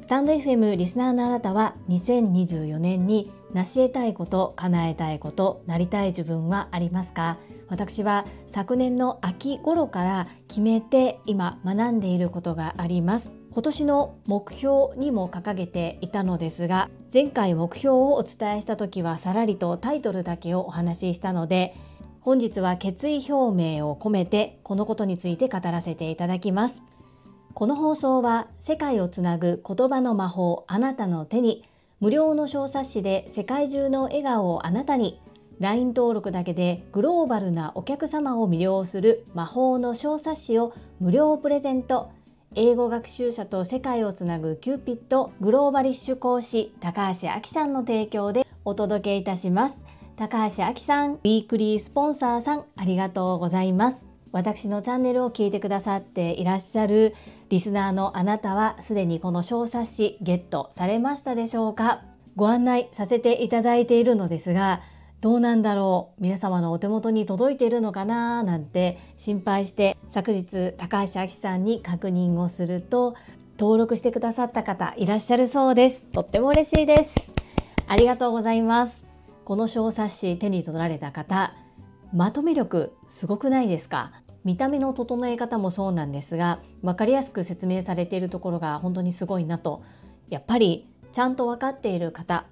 スタンド FM リスナーのあなたは2024年に成し得たいこと叶えたいことなりたい自分はありますか？私は昨年の秋頃から決めて今学んでいることがあります。今年の目標にも掲げていたのですが前回目標をお伝えした時はさらりとタイトルだけをお話ししたので本日は決意表明を込めてこのことについて語らせていただきます。この放送は世界をつなぐ言葉の魔法あなたの手に。無料の小冊子で世界中の笑顔をあなたに。LINE 登録だけでグローバルなお客様を魅了する魔法の小冊子を無料プレゼント。英語学習者と世界をつなぐキューピットグローバリッシュ講師高橋明さんの提供でお届けいたします。高橋明さんウィークリースポンサーさんありがとうございます。私のチャンネルを聞いてくださっていらっしゃるリスナーのあなたはすでにこの小冊子ゲットされましたでしょうか？ご案内させていただいているのですがどうなんだろう？皆様のお手元に届いているのかな？なんて心配して昨日高橋明さんに確認をすると登録してくださった方いらっしゃるそうです。とっても嬉しいです。ありがとうございます。この小冊子手に取られた方まとめ力すごくないですか？見た目の整え方もそうなんですが分かりやすく説明されているところが本当にすごいなと。やっぱりちゃんと分かっている方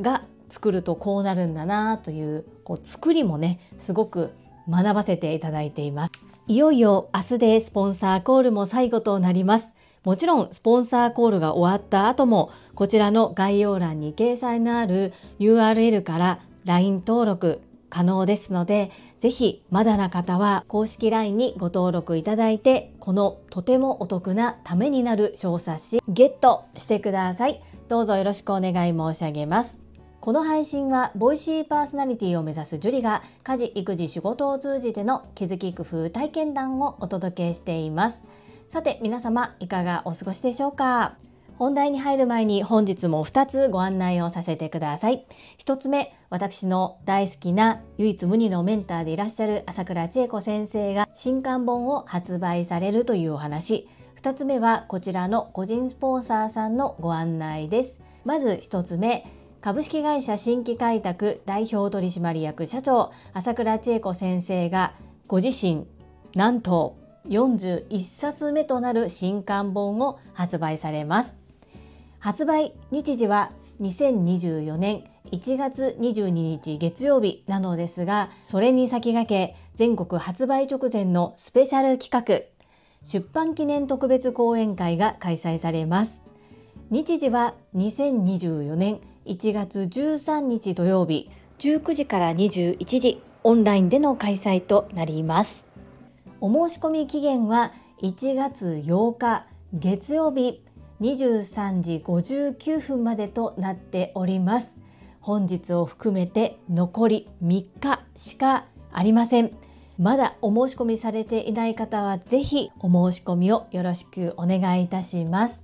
が作るとこうなるんだなというこう作りもねすごく学ばせていただいています。いよいよ明日でスポンサーコールも最後となります。もちろんスポンサーコールが終わった後もこちらの概要欄に掲載のある URL から LINE 登録可能ですので、ぜひまだな方は公式 LINE にご登録いただいて、このとてもお得なためになる小冊子ゲットしてください。どうぞよろしくお願い申し上げます。この配信はボイシーパーソナリティを目指すジュリが家事育児仕事を通じての気づき工夫体験談をお届けしていますさて皆様いかがお過ごしでしょうか？本題に入る前に本日も2つご案内をさせてください。1つ目私の大好きな唯一無二のメンターでいらっしゃる朝倉千恵子先生が新刊本を発売されるというお話。2つ目はこちらの個人スポンサーさんのご案内です。まず1つ目株式会社新規開拓代表取締役社長朝倉千恵子先生がご自身なんと41冊目となる新刊本を発売されます。発売日時は2024年1月22日月曜日なのですがそれに先駆け全国発売直前のスペシャル企画出版記念特別講演会が開催されます。日時は2024年1月13日土曜日。19時から21時オンラインでの開催となります。お申し込み期限は1月8日月曜日23時59分までとなっております本日を含めて残り3日しかありませんまだお申し込みされていない方はぜひお申し込みをよろしくお願いいたします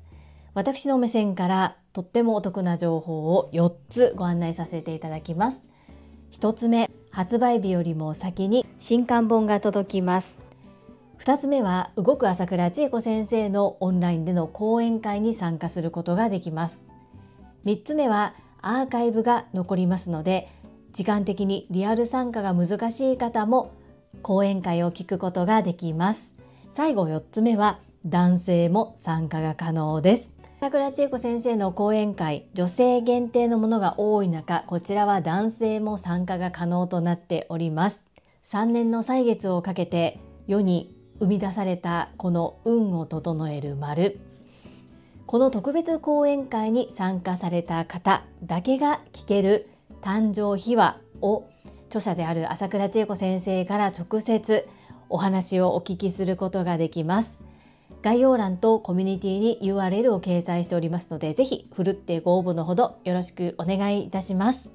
私の目線からとってもお得な情報を4つご案内させていただきます。1つ目、発売日よりも先に新刊本が届きます。2つ目は動く朝倉千恵子先生のオンラインでの講演会に参加することができます。3つ目はアーカイブが残りますので時間的にリアル参加が難しい方も講演会を聞くことができます。最後4つ目は男性も参加が可能です。桜千恵子先生の講演会女性限定のものが多い中こちらは男性も参加が可能となっております3年の歳月をかけて世に生み出されたこの運を整える丸この特別講演会に参加された方だけが聞ける誕生秘話を著者である朝倉千恵子先生から直接お話をお聞きすることができます概要欄とコミュニティに URL を掲載しておりますので、ぜひふるってご応募のほどよろしくお願いいたします。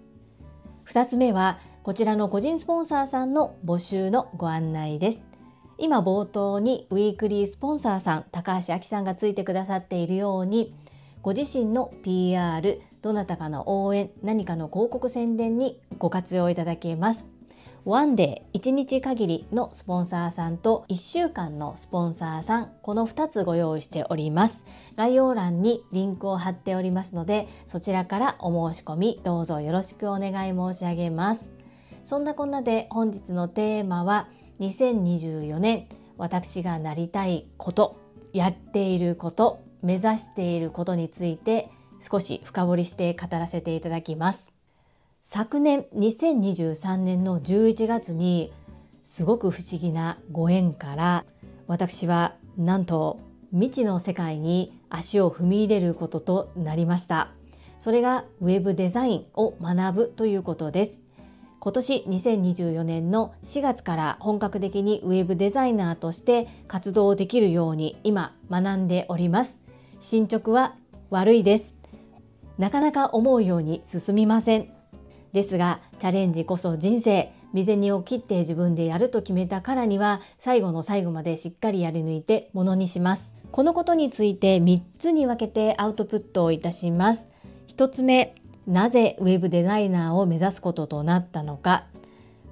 2つ目は、こちらの個人スポンサーさんの募集のご案内です。今冒頭にウィークリースポンサーさん、高橋明さんがついてくださっているように、ご自身の PR、どなたかの応援、何かの広告宣伝にご活用いただけます。ワンデー1日限りのスポンサーさんと1週間のスポンサーさんこの2つご用意しております概要欄にリンクを貼っておりますのでそちらからお申し込みどうぞよろしくお願い申し上げますそんなこんなで本日のテーマは2024年私がなりたいことやっていること目指していることについて少し深掘りして語らせていただきます。昨年2023年の11月にすごく不思議なご縁から私はなんと未知の世界に足を踏み入れることとなりました。それがウェブデザインを学ぶということです。今年2024年の4月から本格的にウェブデザイナーとして活動できるように今学んでおります。進捗は悪いです。なかなか思うように進みません。ですがチャレンジこそ人生未然を切って自分でやると決めたからには最後の最後までしっかりやり抜いてものにします。このことについて3つに分けてアウトプットをいたします。1つ目なぜウェブデザイナーを目指すこととなったのか。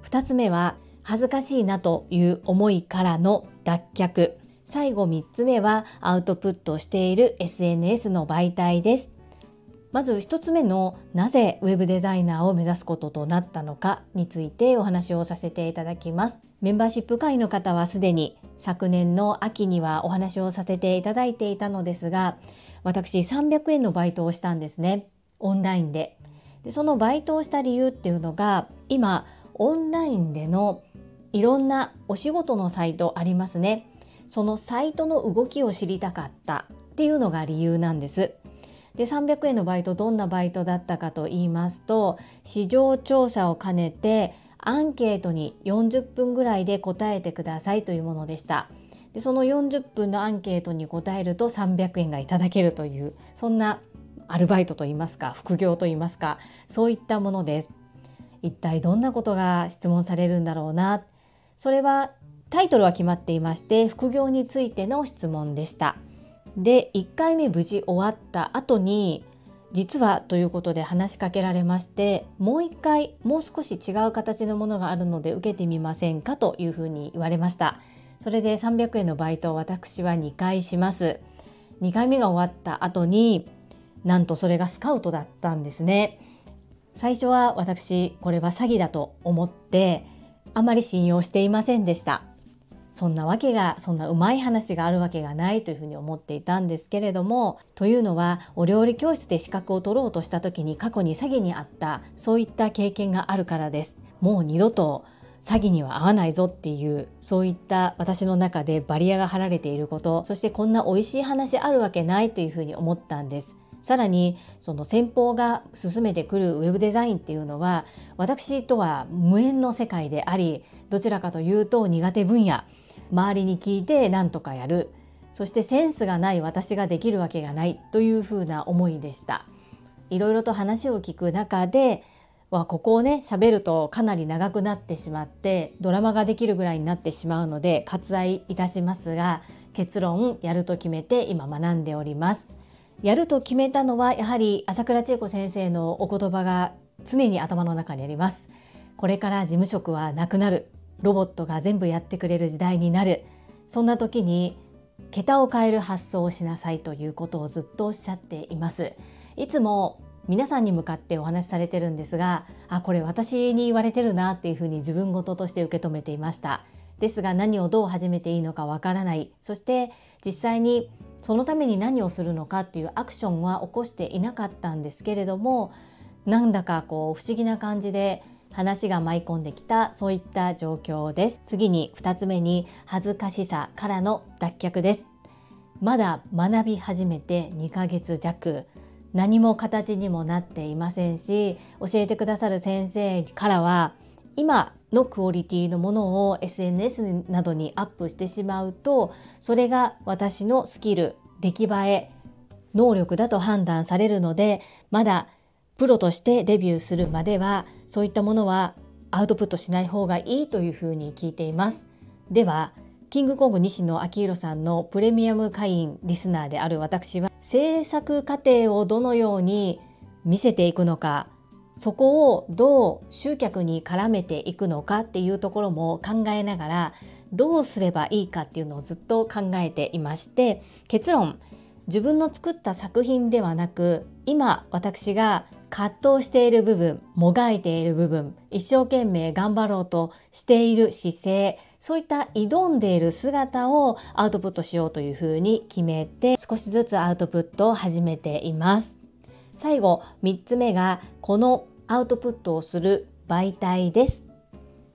2つ目は恥ずかしいなという思いからの脱却。最後3つ目はアウトプットしている SNS の媒体です。まず1つ目のなぜウェブデザイナーを目指すこととなったのかについてお話をさせていただきます。メンバーシップ会の方はすでに昨年の秋にはお話をさせていただいていたのですが私300円のバイトをしたんですね。オンラインで。でそのバイトをした理由っていうのが今オンラインでのいろんなお仕事のサイトありますね。そのサイトの動きを知りたかったっていうのが理由なんです。で300円のバイトどんなバイトだったかと言いますと市場調査を兼ねてアンケートに40分ぐらいで答えてくださいというものでした。でその40分のアンケートに答えると300円がいただけるというそんなアルバイトといいますか副業といいますかそういったものです。一体どんなことが質問されるんだろうな。それはタイトルは決まっていまして副業についての質問でした。で1回目無事終わった後に実はということで話しかけられましてもう一回もう少し違う形のものがあるので受けてみませんかというふうに言われました。それで300円のバイトを私は2回します。2回目が終わった後になんとそれがスカウトだったんですね。最初は私これは詐欺だと思ってあまり信用していませんでした。そんなわけがそんなうまい話があるわけがないというふうに思っていたんですけれどもというのはお料理教室で資格を取ろうとした時に過去に詐欺にあったそういった経験があるからです。もう二度と詐欺には合わないぞっていうそういった私の中でバリアが張られていることそしてこんな美味しい話あるわけないというふうに思ったんです。さらにその先方が進めてくるウェブデザインっていうのは私とは無縁の世界でありどちらかというと苦手分野。周りに聞いて何とかやる。そしてセンスがない私ができるわけがないというふうな思いでした。いろいろと話を聞く中ではここをね喋るとかなり長くなってしまってドラマができるぐらいになってしまうので割愛いたしますが結論やると決めて今学んでおります。やると決めたのはやはり朝倉千恵子先生のお言葉が常に頭の中にあります。これから事務職はなくなる。ロボットが全部やってくれる時代になる。そんな時に桁を変える発想をしなさいということをずっとおっしゃっています。いつも皆さんに向かってお話しされてるんですがあこれ私に言われてるなっていうふうに自分事として受け止めていました。ですが何をどう始めていいのかわからない。そして実際にそのために何をするのかっていうアクションは起こしていなかったんですけれどもなんだかこう不思議な感じで話が舞い込んできたそういった状況です。次に2つ目に恥ずかしさからの脱却です。まだ学び始めて2ヶ月弱。何も形にもなっていませんし教えてくださる先生からは今のクオリティのものを SNS などにアップしてしまうとそれが私のスキル出来栄え能力だと判断されるのでまだプロとしてデビューするまではそういったものはアウトプットしない方がいいというふうに聞いています。ではキングコング西野昭弘さんのプレミアム会員リスナーである私は制作過程をどのように見せていくのかそこをどう集客に絡めていくのかっていうところも考えながらどうすればいいかっていうのをずっと考えていまして結論自分の作った作品ではなく今私が葛藤している部分もがいている部分一生懸命頑張ろうとしている姿勢そういった挑んでいる姿をアウトプットしようというふうに決めて少しずつアウトプットを始めています。最後3つ目がこのアウトプットをする媒体です。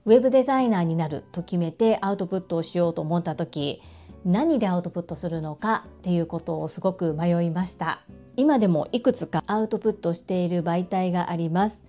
ウェブデザイナーになると決めてアウトプットをしようと思った時何でアウトプットするのかっていうことをすごく迷いました。今でもいくつかアウトプットしている媒体があります。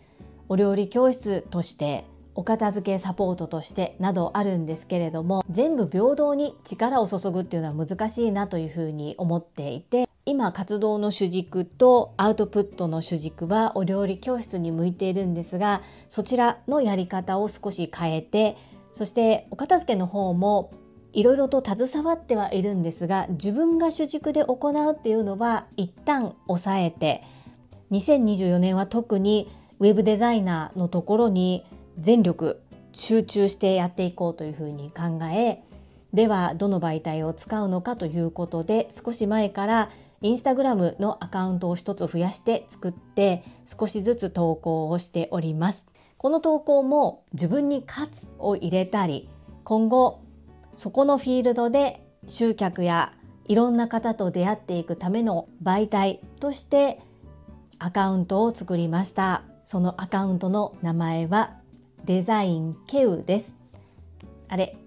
お料理教室としてお片付けサポートとしてなどあるんですけれども全部平等に力を注ぐっていうのは難しいなというふうに思っていて今活動の主軸とアウトプットの主軸はお料理教室に向いているんですがそちらのやり方を少し変えてそしてお片付けの方もいろいろと携わってはいるんですが自分が主軸で行うっていうのは一旦抑えて2024年は特にウェブデザイナーのところに全力集中してやっていこうというふうに考えではどの媒体を使うのかということで少し前からインスタグラムのアカウントを一つ増やして作って少しずつ投稿をしております。この投稿も自分に勝つを入れたり今後そこのフィールドで集客やいろんな方と出会っていくための媒体としてアカウントを作りましたそのアカウントの名前はデザインケウです。あれ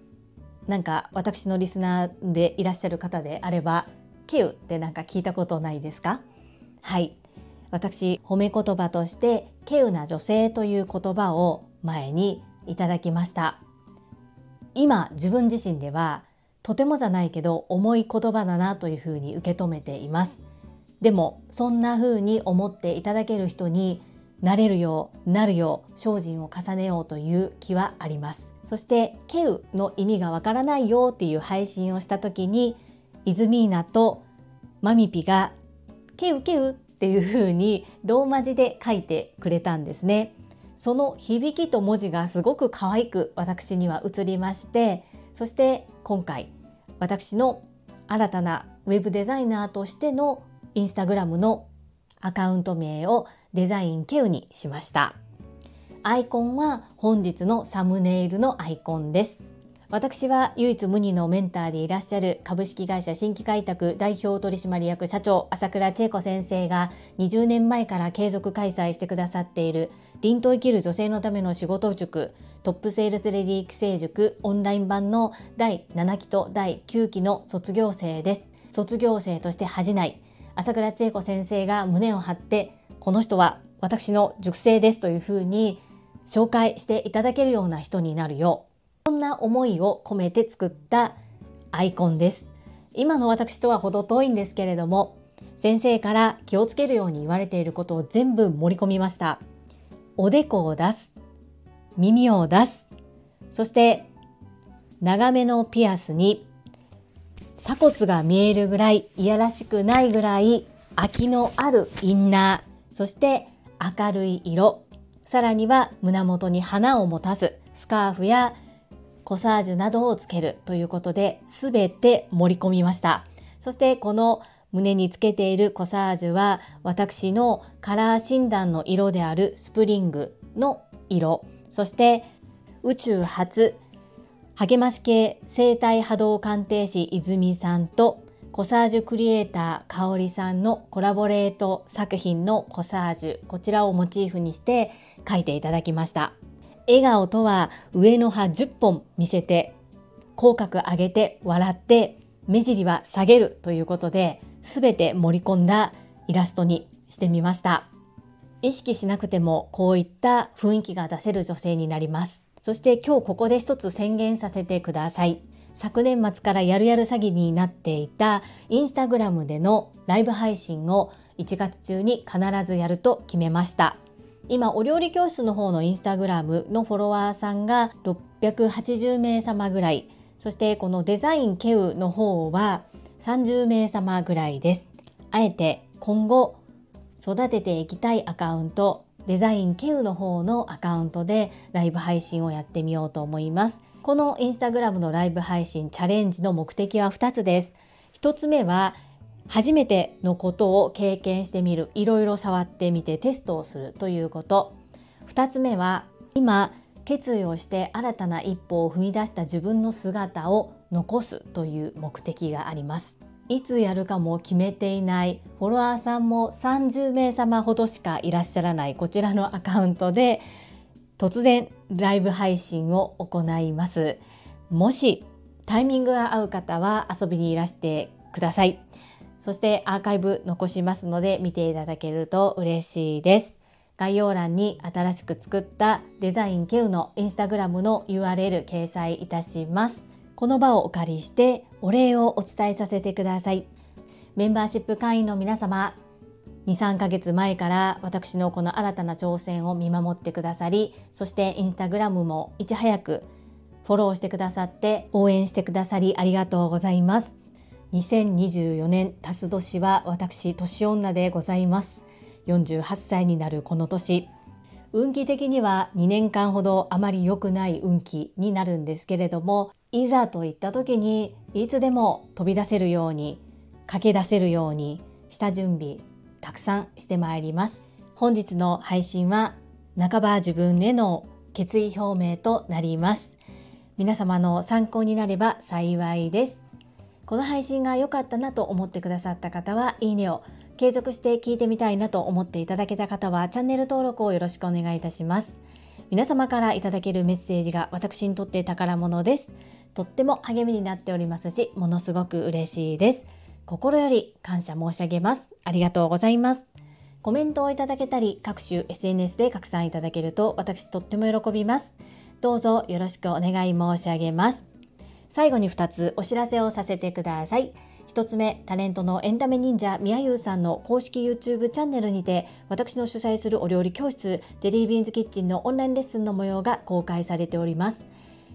なんか私のリスナーでいらっしゃる方であればケウってなんか聞いたことないですか？はい。私褒め言葉としてケウな女性という言葉を前にいただきました。今自分自身ではとてもじゃないけど重い言葉だなというふうに受け止めています。でもそんな風に思っていただける人になれるようなるよう精進を重ねようという気はありますそして「ケウ」の意味がわからないよっていう配信をした時にイズミーナとマミピが「ケウケウ」っていう風にローマ字で書いてくれたんですね。その響きと文字がすごく可愛く私には映りましてそして今回私の新たなウェブデザイナーとしてのインスタグラムのアカウント名をデザインケウにしました。アイコンは本日のサムネイルのアイコンです。私は唯一無二のメンターでいらっしゃる株式会社新規開拓代表取締役社長朝倉千恵子先生が20年前から継続開催してくださっている凛と生きる女性のための仕事塾トップセールスレディ育成塾オンライン版の第7期と第9期の卒業生です。卒業生として恥じない。朝倉千恵子先生が胸を張ってこの人は私の塾生ですというふうに紹介していただけるような人になるよう。そんな思いを込めて作ったアイコンです。今の私とは程遠いんですけれども先生から気をつけるように言われていることを全部盛り込みました。おでこを出す。耳を出す。そして長めのピアスに鎖骨が見えるぐらいいやらしくないぐらい空きのあるインナー。そして明るい色。さらには胸元に花を持たす。スカーフやコサージュなどをつけるということで全て盛り込みました。そしてこの胸につけているコサージュは私のカラー診断の色であるスプリングの色。そして宇宙初励まし系生体波動鑑定士泉さんとコサージュクリエイター香里さんのコラボレート作品のコサージュこちらをモチーフにして書いていただきました。笑顔とは上の歯10本見せて口角上げて笑って目尻は下げるということで全て盛り込んだイラストにしてみました。意識しなくてもこういった雰囲気が出せる女性になります。そして今日ここで一つ宣言させてください。昨年末からやるやる詐欺になっていたインスタグラムでのライブ配信を1月中に必ずやると決めました。今お料理教室の方のインスタグラムのフォロワーさんが680名様ぐらい。そしてこのデザインケウの方は30名様ぐらいです。あえて今後育てていきたいアカウントデザインケウの方のアカウントでライブ配信をやってみようと思います。このインスタグラムのライブ配信チャレンジの目的は2つです。1つ目は初めてのことを経験してみるいろいろ触ってみてテストをするということ。2つ目は今決意をして新たな一歩を踏み出した自分の姿を残すという目的があります。いつやるかも決めていないフォロワーさんも30名様ほどしかいらっしゃらないこちらのアカウントで突然ライブ配信を行います。もしタイミングが合う方は遊びにいらしてください。そしてアーカイブ残しますので見ていただけると嬉しいです。概要欄に新しく作ったデザインケウのインスタグラムの URL 掲載いたします。この場をお借りしてお礼をお伝えさせてください。メンバーシップ会員の皆様23ヶ月前から私のこの新たな挑戦を見守ってくださりそしてインスタグラムもいち早くフォローしてくださって応援してくださりありがとうございます。2024年タス年は私年女でございます。48歳になるこの年。運気的には2年間ほどあまり良くない運気になるんですけれどもいざといった時にいつでも飛び出せるように駆け出せるようにした準備たくさんしてまいります。本日の配信は半ば自分への決意表明となります。皆様の参考になれば幸いです。この配信が良かったなと思ってくださった方はいいねを継続して聞いてみたいなと思っていただけた方はチャンネル登録をよろしくお願いいたします。皆様からいただけるメッセージが私にとって宝物です。とっても励みになっておりますしものすごく嬉しいです。心より感謝申し上げます。ありがとうございます。コメントをいただけたり各種 SNS で拡散いただけると私とっても喜びます。どうぞよろしくお願い申し上げます。最後に2つお知らせをさせてください。1つ目タレントのエンタメ忍者みやゆうさんの公式 YouTube チャンネルにて私の主催するお料理教室ジェリービーンズキッチンのオンラインレッスンの模様が公開されております。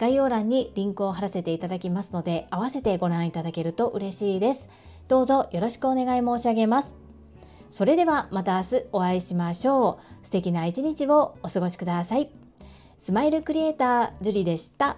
概要欄にリンクを貼らせていただきますので、合わせてご覧いただけると嬉しいです。どうぞよろしくお願い申し上げます。それではまた明日お会いしましょう。素敵な一日をお過ごしください。スマイルクリエイター、ジュリでした。